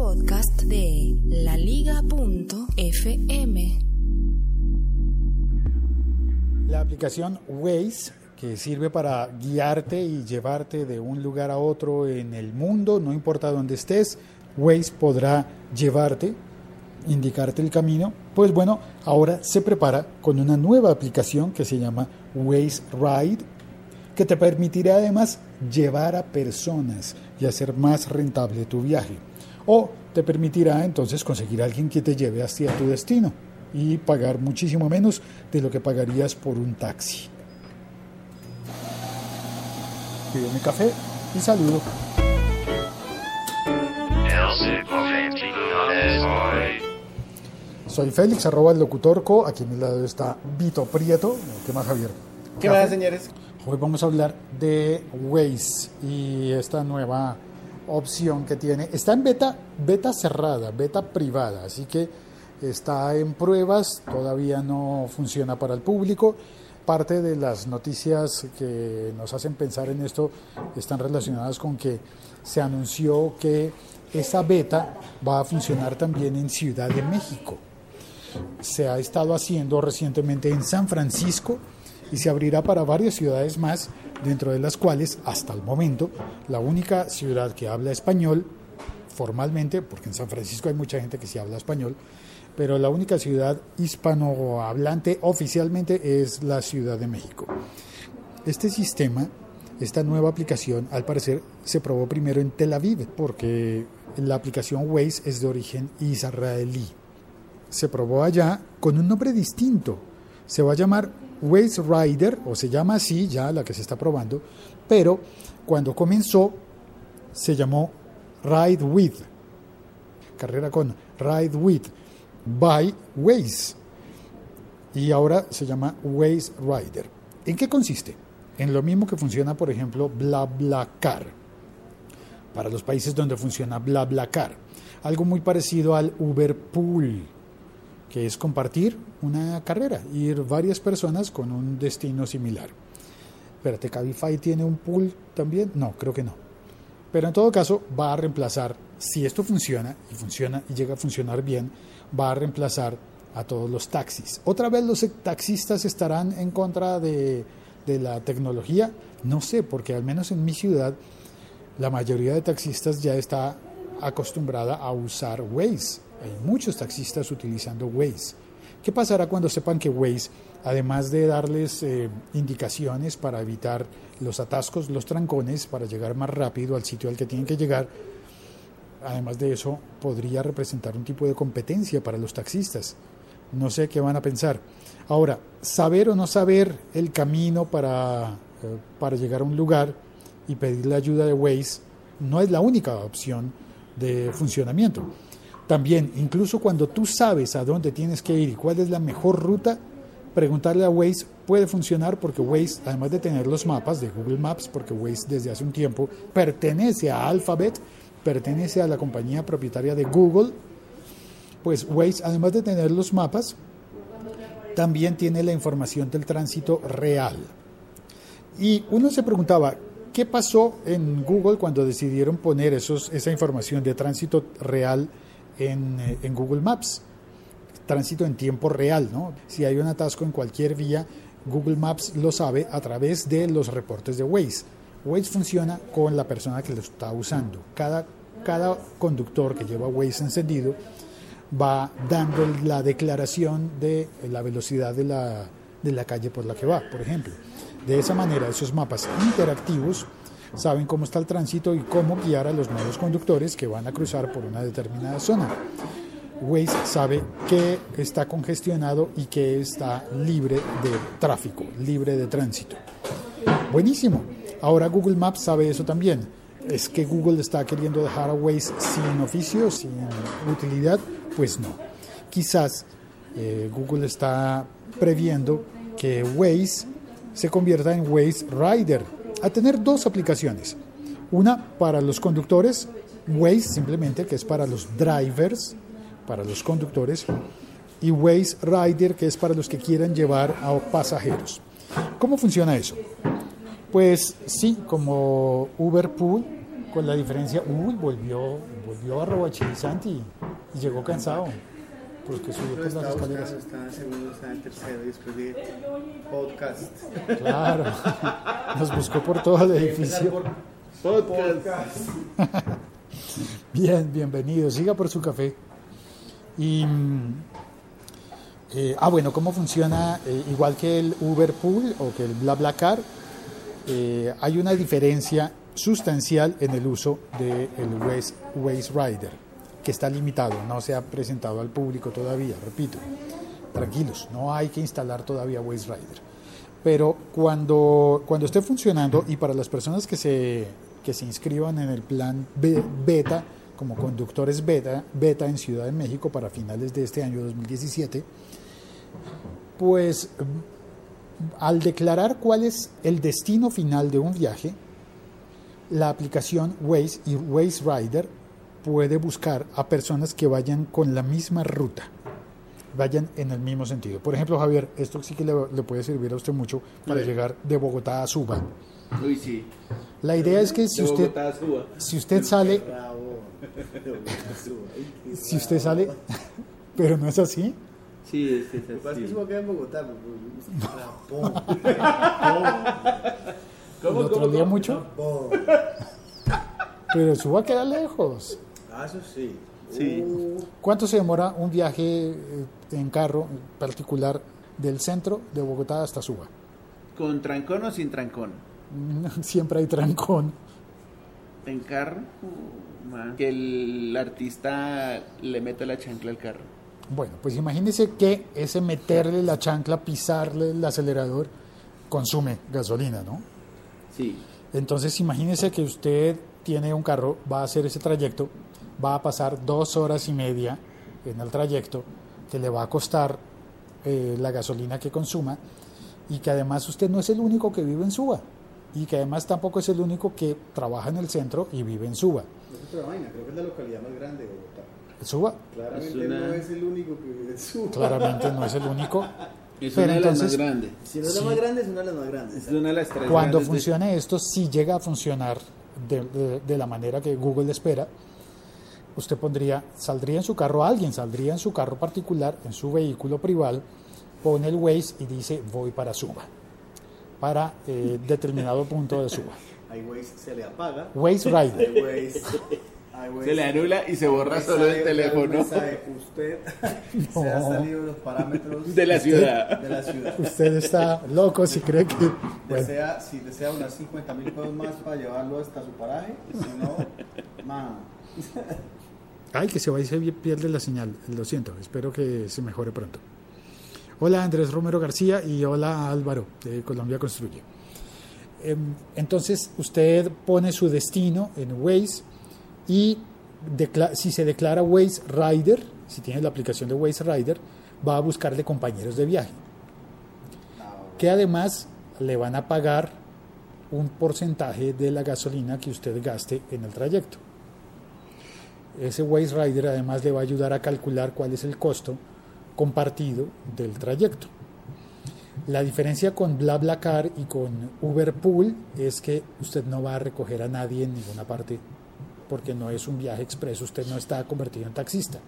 podcast de laliga.fm. La aplicación Waze, que sirve para guiarte y llevarte de un lugar a otro en el mundo, no importa dónde estés, Waze podrá llevarte, indicarte el camino. Pues bueno, ahora se prepara con una nueva aplicación que se llama Waze Ride, que te permitirá además llevar a personas y hacer más rentable tu viaje. O te permitirá entonces conseguir a alguien que te lleve hacia tu destino y pagar muchísimo menos de lo que pagarías por un taxi. Pido mi café y saludo. Soy Félix, arroba el locutorco. Aquí a mi lado está Vito Prieto. ¿Qué más, Javier? ¿Qué más, señores? Hoy vamos a hablar de Waze y esta nueva opción que tiene. Está en beta, beta cerrada, beta privada, así que está en pruebas, todavía no funciona para el público. Parte de las noticias que nos hacen pensar en esto están relacionadas con que se anunció que esa beta va a funcionar también en Ciudad de México. Se ha estado haciendo recientemente en San Francisco y se abrirá para varias ciudades más, dentro de las cuales, hasta el momento, la única ciudad que habla español, formalmente, porque en San Francisco hay mucha gente que sí habla español, pero la única ciudad hispanohablante oficialmente es la Ciudad de México. Este sistema, esta nueva aplicación, al parecer se probó primero en Tel Aviv, porque la aplicación Waze es de origen israelí. Se probó allá con un nombre distinto. Se va a llamar Waze Rider, o se llama así ya la que se está probando, pero cuando comenzó se llamó Ride With, carrera con Ride With, by Waze, y ahora se llama Waze Rider. ¿En qué consiste? En lo mismo que funciona, por ejemplo, BlaBlaCar, para los países donde funciona BlaBlaCar, algo muy parecido al Uber Pool, que es compartir una carrera, ir varias personas con un destino similar. Espérate, Cabify tiene un pool también? No, creo que no. Pero en todo caso va a reemplazar, si esto funciona y funciona y llega a funcionar bien, va a reemplazar a todos los taxis. Otra vez los taxistas estarán en contra de, de la tecnología, no sé, porque al menos en mi ciudad la mayoría de taxistas ya está acostumbrada a usar Waze. Hay muchos taxistas utilizando Waze. ¿Qué pasará cuando sepan que Waze, además de darles eh, indicaciones para evitar los atascos, los trancones, para llegar más rápido al sitio al que tienen que llegar, además de eso, podría representar un tipo de competencia para los taxistas? No sé qué van a pensar. Ahora, saber o no saber el camino para, eh, para llegar a un lugar y pedir la ayuda de Waze no es la única opción de funcionamiento. También, incluso cuando tú sabes a dónde tienes que ir y cuál es la mejor ruta, preguntarle a Waze puede funcionar porque Waze, además de tener los mapas de Google Maps, porque Waze desde hace un tiempo pertenece a Alphabet, pertenece a la compañía propietaria de Google, pues Waze, además de tener los mapas, también tiene la información del tránsito real. Y uno se preguntaba, ¿qué pasó en Google cuando decidieron poner esos, esa información de tránsito real en, eh, en, Google Maps? Tránsito en tiempo real, ¿no? Si hay un atasco en cualquier vía, Google Maps lo sabe a través de los reportes de Waze. Waze funciona con la persona que lo está usando. Cada, conductor que lleva Waze encendido va dando la declaración de la velocidad de la calle por la que va, por ejemplo. De esa manera, esos mapas interactivos saben cómo está el tránsito y cómo guiar a los nuevos conductores que van a cruzar por una determinada zona. Waze sabe que está congestionado y que está libre de tráfico, libre de tránsito. Buenísimo. Ahora Google Maps sabe eso también. ¿Es que Google está queriendo dejar a Waze sin oficio, sin utilidad? Pues no. Quizás eh, Google está previendo que Waze se convierta en Waze Rider, a tener dos aplicaciones. Una para los conductores, Waze simplemente, que es para los drivers, para los conductores, y Waze Rider, que es para los que quieran llevar a pasajeros. ¿Cómo funciona eso? Pues sí, como Uber Pool, con la diferencia, uy, volvió, volvió a Robachi Santi y llegó cansado. Porque subió por las escaleras. está en segundo, está en tercero y después de podcast. Claro, nos buscó por todo el edificio. Podcast. Bien, bienvenido. Siga por su café. Y, mm, eh, ah, bueno, ¿cómo funciona? Eh, igual que el Uber Pool o que el BlaBlaCar, eh, hay una diferencia sustancial en el uso del Waze, Waze Rider, que está limitado, no se ha presentado al público todavía, repito. Tranquilos, no hay que instalar todavía Waze Rider. Pero cuando, cuando esté funcionando y para las personas que se, que se inscriban en el plan be- beta, como conductores beta, beta en Ciudad de México para finales de este año 2017, pues al declarar cuál es el destino final de un viaje, la aplicación Waze y Waze Rider puede buscar a personas que vayan con la misma ruta, vayan en el mismo sentido. Por ejemplo, Javier, esto sí que le, le puede servir a usted mucho para Sí. llegar de Bogotá a Suba. Uy, sí. La idea es que si usted, si usted sale, si usted sale, pero no es así, Sí, es, es Lo que que así. Queda en Bogotá. pero- Rapón. lo trolea mucho, pero Suba queda lejos. Ah, eso sí. Sí. Uh, ¿Cuánto se demora un viaje eh, en carro particular del centro de Bogotá hasta Suba? ¿Con trancón o sin trancón? Siempre hay trancón. En carro. uh. Que el artista le meta la chancla al carro. Bueno, pues imagínese que ese meterle la chancla, pisarle el acelerador, consume gasolina, ¿no? Sí. Entonces imagínese que usted tiene un carro, va a hacer ese trayecto, va a pasar dos horas y media en el trayecto, que le va a costar eh, la gasolina que consuma, y que además usted no es el único que vive en Suba, y que además tampoco es el único que trabaja en el centro y vive en Suba. es otra vaina, creo que es la localidad más grande de Bogotá. Suba Claramente Es una- no es el único que vive en Suba. claramente no es el único. Es Pero una de las entonces- más grandes. Si no es la Sí. más grande, es una de las más grandes. Es una de las tres Cuando de- funcione esto, si llega a funcionar de, de- de la manera que Google espera, usted pondría, saldría en su carro, alguien saldría en su carro particular, en su vehículo privado, pone el Waze y dice voy para Suba, para eh, determinado punto de Suba. Ahí Waze se le apaga. Waze Rider. Ahí Waze, ahí Waze- Se le anula y se borra solo el teléfono mensaje, Usted se ha salido de los parámetros de la ciudad. de la ciudad. Usted está loco si cree que... Bueno, Desea, si desea unas 50 mil pesos más para llevarlo hasta su paraje, si no, man, Ay, que se va y se pierde la señal. Lo siento, espero que se mejore pronto. Hola Andrés Romero García y hola Álvaro de Colombia Construye. Em, Entonces usted pone su destino en Waze y si se declara Waze Rider, si tiene la aplicación de Waze Rider, va a buscarle compañeros de viaje, que además le van a pagar un porcentaje de la gasolina que usted gaste en el trayecto. Ese Waze Rider además le va a ayudar a calcular cuál es el costo compartido del trayecto. La diferencia con BlaBlaCar y con Uber Pool es que usted no va a recoger a nadie en ninguna parte porque no es un viaje expreso, usted no está convertido en taxista.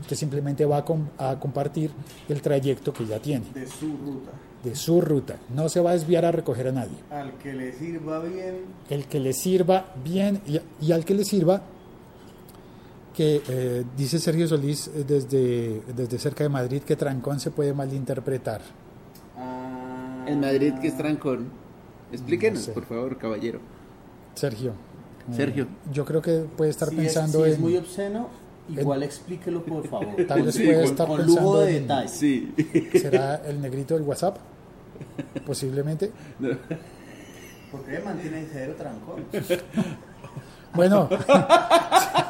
Usted simplemente va a, com- a compartir el trayecto que ya tiene, de su ruta. de su ruta. No se va a desviar a recoger a nadie. Al que le sirva bien, el que le sirva bien y, y al que le sirva que eh, dice Sergio Solís eh, desde, desde cerca de Madrid que trancón se puede malinterpretar. En Madrid, que es trancón. Explíquenos, No sé. por favor, caballero. Sergio. eh, Sergio. yo creo que puede estar si pensando es, si en... es muy obsceno, igual explíquelo por favor. Tal vez Sí, puede con- estar con pensando lujo de en- detalle. Sí. ¿Será el negrito del WhatsApp? Posiblemente. Porque me mantiene en cero trancón. Bueno,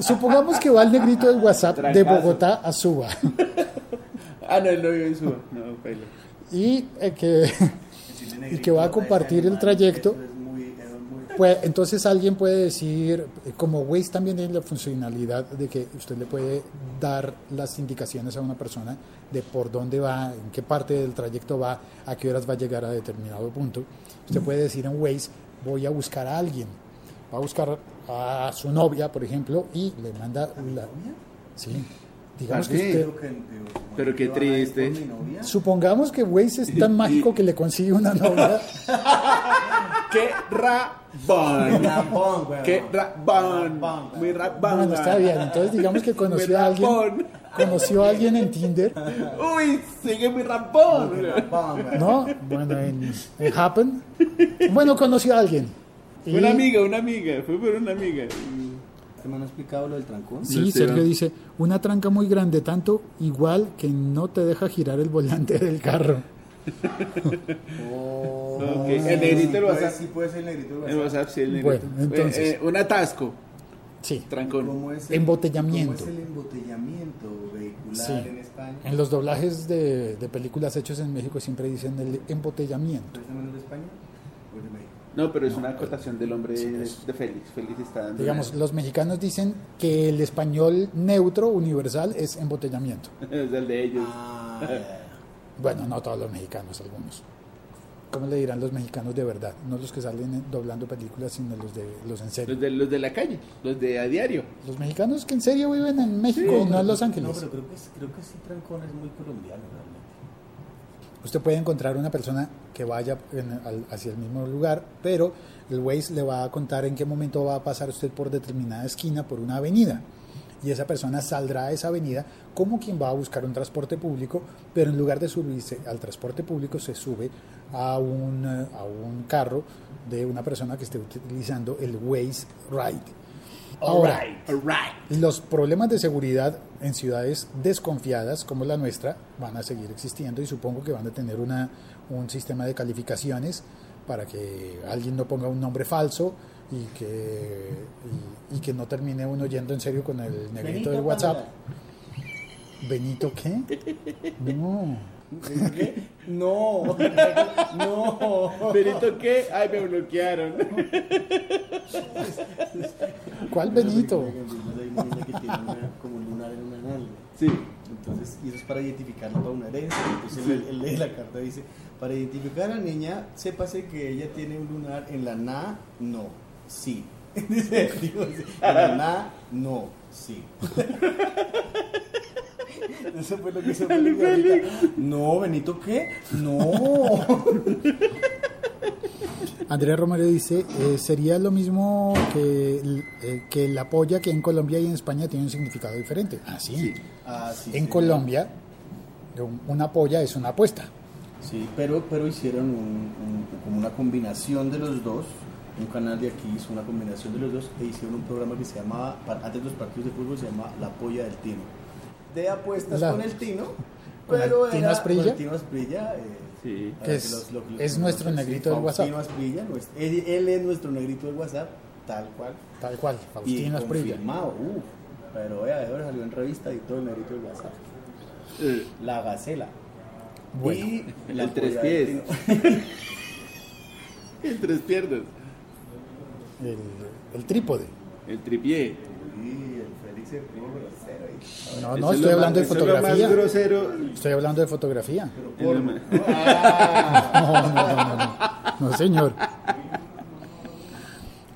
supongamos que va el negrito del WhatsApp de. Bogotá a Suba ah, no, él no vive en Suba. No, baila. y eh, que Y que va a compartir el trayecto. Pues, entonces alguien puede decir, como Waze también tiene la funcionalidad de que usted le puede dar las indicaciones a una persona de por dónde va, en qué parte del trayecto va, a qué horas va a llegar a determinado punto. Usted puede decir en Waze, voy a buscar a alguien, va a buscar a su novia, por ejemplo, y le manda la... Sí, digamos que Sí. usted... Pero qué ¿cómo van a ir triste. mi? Supongamos que Waze es tan mágico que le consigue una novia. ¡Qué rabón! ¡Qué rabón! Muy rabón. Bueno, está bien. Entonces digamos que conoció a alguien, conoció a alguien en Tinder, Uy, sigue muy rabón. Rapón. ¿no? Bueno, en, en Happen. Bueno, conoció a alguien. Y- Una amiga, una amiga, fue por una amiga. ¿Este man ha explicado lo del trancón? Sí, No Sergio va. dice, una tranca muy grande, tanto igual que no te deja girar el volante del carro. Oh, Ok, el negrito puede- WhatsApp. Sí, puede ser el negrito En WhatsApp. WhatsApp, sí, el Bueno, negrito. entonces. Eh, eh, un atasco, Sí, trancón. ¿Cómo es el- Embotellamiento. ¿Cómo es el embotellamiento vehicular Sí. en España? en los doblajes de, de películas hechos en México siempre dicen el embotellamiento. ¿Ustedes también es de España? ¿O es de México? No, pero es una acotación del hombre de, de Félix. Félix está dando. Digamos, los mexicanos dicen que el español neutro, universal, es embotellamiento. es el de ellos. Ah. Bueno, no todos los mexicanos, algunos. ¿Cómo le dirán los mexicanos de verdad? No los que salen en- doblando películas, sino los de los en serio. Los de, los de la calle, los de a diario. Los mexicanos que en serio viven en México, Sí, no en Los No, Ángeles. pero creo que, creo que sí, trancón es muy colombiano realmente. Usted puede encontrar una persona que vaya hacia el mismo lugar, pero el Waze le va a contar en qué momento va a pasar usted por determinada esquina, por una avenida. Y esa persona saldrá a esa avenida como quien va a buscar un transporte público, pero en lugar de subirse al transporte público se sube a un, eh, a un carro de una persona que esté utilizando el Waze Ride. Ahora, Alright. los problemas de seguridad en ciudades desconfiadas como la nuestra van a seguir existiendo y supongo que van a tener una, un sistema de calificaciones para que alguien no ponga un nombre falso y que, y, y que no termine uno yendo en serio con el negrito Benito del WhatsApp. Pamela. ¿Benito qué? No. ¿Qué? No, no. ¿Perito qué? Ay, me bloquearon. ¿Cuál Benito? Hay una niña que tiene una- como un lunar en una nalga. Sí. Entonces, y eso es para identificarlo para una herencia. Entonces, él, él lee la carta y dice: Para identificar a la niña, sépase que ella tiene un lunar en la na, no, sí. Dice, en la na, no, sí. Eso fue lo que hizo Félix. No, Benito, ¿qué? No. Andrea Romero dice, eh, sería lo mismo que, eh, que la polla que en Colombia y en España tiene un significado diferente. Ah, sí. Sí. Ah, sí, En sí. Colombia, un- una polla es una apuesta. Sí, pero, pero hicieron un- un- como una combinación de los dos. Un canal de aquí hizo una combinación de los dos e hicieron un programa que se llamaba, antes de los partidos de fútbol, se llamaba La Polla del Tino. De apuestas La- con el Tino, ¿Con el pero Tino Asprilla? con el Tino Asprilla. eh, Sí. para Que es- los- los- los- es los- nuestro negrito del WhatsApp. Faustino Asprilla, nuestro- él, él es nuestro negrito del WhatsApp, tal cual. Tal cual, Y Faustino Asprilla. confirmado, uf, pero vea, ahora salió en revista y todo el negrito del WhatsApp. Eh, La Gacela. Bueno, y el la tres pies. Tino. El tres piernas. El, el trípode. El tripié. Sí, grosero. No, no, es estoy hablando de más- fotografía. grosero. Estoy hablando de fotografía. No, no, no, no, no, señor.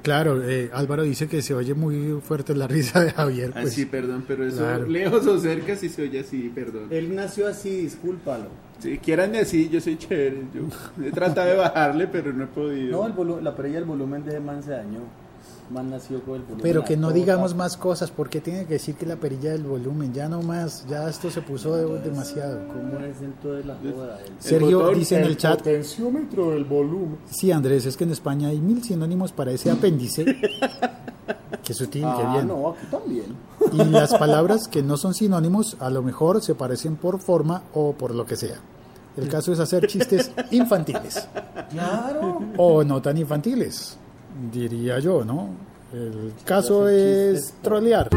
Claro, eh, Álvaro dice que se oye muy fuerte la risa de Javier. Ah, Pues, sí, perdón, pero eso claro. lejos o cerca si se oye así, perdón. Él nació así, discúlpalo. Si quieran así, yo soy chévere. Yo he tratado de bajarle, pero no he podido. No, el la perilla, el volumen de man se dañó. Man nació con el volumen. pero que no digamos más cosas, porque tiene que decir que la perilla del volumen, ya no más, ya esto se puso de- demasiado. ¿Cómo es dentro de la joda? El, Sergio dice en el chat, potenciómetro del volumen. sí Andrés, es que en España hay mil sinónimos para ese apéndice. Qué sutil, qué Ah, bien. no, aquí también. Y las palabras que no son sinónimos a lo mejor se parecen por forma o por lo que sea. El caso es hacer chistes infantiles Claro. o no tan infantiles, diría yo, ¿no? El caso es trolear.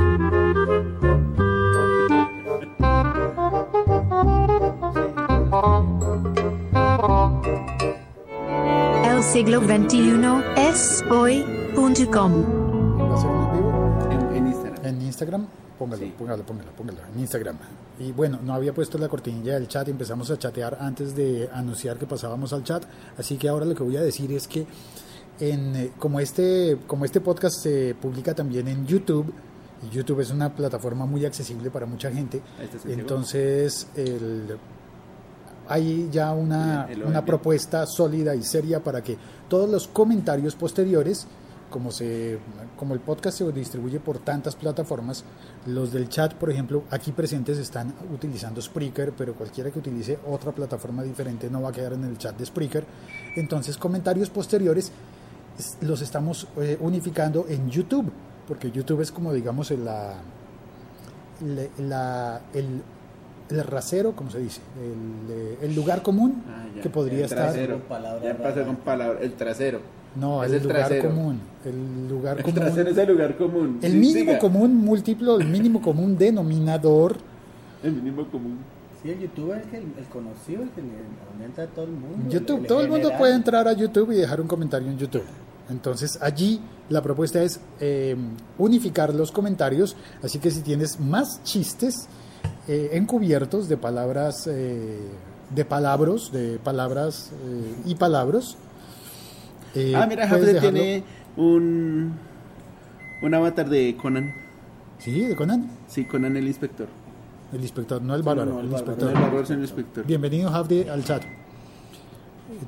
El siglo XXI es hoy.com. ¿Va a ser en vivo? En, Instagram. En Instagram, póngalo, Sí. póngalo, póngalo, póngalo, en Instagram. Y bueno, no había puesto la cortinilla del chat y empezamos a chatear antes de anunciar que pasábamos al chat, así que ahora lo que voy a decir es que en, eh, como, este, como este podcast se publica también en YouTube, y YouTube es una plataforma muy accesible para mucha gente, entonces el- hay ya una, El- el una propuesta sólida y seria para que todos los comentarios posteriores, como, se, como el podcast se distribuye por tantas plataformas, los del chat, por ejemplo, aquí presentes están utilizando Spreaker, pero cualquiera que utilice otra plataforma diferente no va a quedar en el chat de Spreaker. Entonces, comentarios posteriores es- los estamos eh, unificando en YouTube, porque YouTube es como, digamos, el- la, la- el, el rasero, como se dice, el, eh, el lugar común Ah, ya. que podría El estar. trasero. Con palabra Ya pasó rara. con palabra. El trasero. No, Es el, el lugar trasero. común. El lugar El común. trasero es el lugar común. El Sí, mínimo siga. común múltiplo, el mínimo común denominador. El mínimo común. Sí, el youtuber es el, el conocido, el que le aumenta a todo el mundo. YouTube, todo el mundo puede entrar a YouTube y dejar un comentario en YouTube. Entonces allí la propuesta es eh, unificar los comentarios, así que si tienes más chistes eh, encubiertos de palabras, eh, de palabras, de palabras eh, y palabras. eh, ah, mira, Jafre tiene un. Un avatar de Conan. Sí, de Conan, Sí, Conan el inspector. el inspector, no el bárbaro, no, el inspector. No el bárbaro, sino el inspector. Bienvenido, Javde, al chat.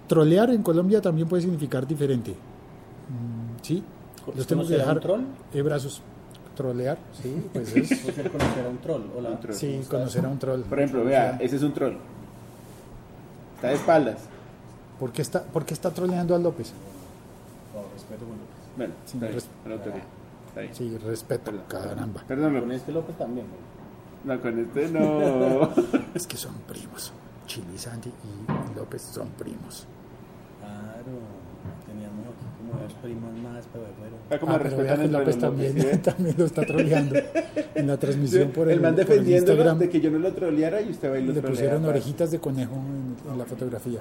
Trolear en Colombia también puede significar diferente. Sí, los tengo que ¿Conocer a dejar. troll? Eh, brazos. Trolear, sí, pues es. Puede ser conocer a un troll. Hola. Un troll. Sí, conocer a un troll. Por ejemplo, vea, ese es un troll. Está de espaldas. ¿Por qué está, por qué está troleando a López? Oh, respeto con López. Bueno, Sí, está res- bien. Sí, respeto, Perdón, caramba. Perdón, Con este López también. güey. No, con este no. Es que son primos. Chili Santi y López son primos. Claro. Teníamos aquí como dos primos más, pero bueno. Está como Ah, respetan López los también, ¿sí ve? también lo está troleando en la transmisión por el, el man el defendiéndolo Instagram. de que yo no lo troleara y usted va y lo Le trolea, pusieron parce. orejitas de conejo en, en la fotografía.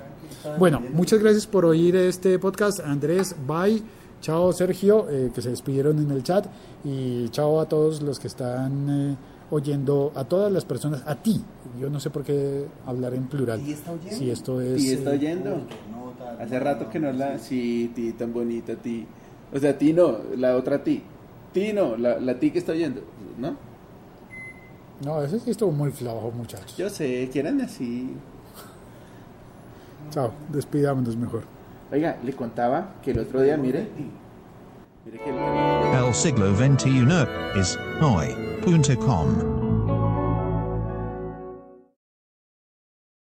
Bueno, muchas gracias por oír este podcast. Andrés, bye. Chao Sergio, eh, que se despidieron en el chat. Y chao a todos los que están eh, oyendo, a todas las personas, a ti. Yo no sé por qué hablar en plural. ¿Y está oyendo? Si esto es... Y está eh, oyendo. Uy, Hace rato que no la. Sí, ti, tan bonita, ti. O sea, ti no, la otra ti. Ti no, la, la ti que está oyendo, ¿no? no, eso sí estuvo muy flojo, muchachos. Yo sé, quieran así. Chao, despidámonos mejor. Oiga, le contaba que el otro día, mire. Mire que el- El siglo XXI es hoy.com.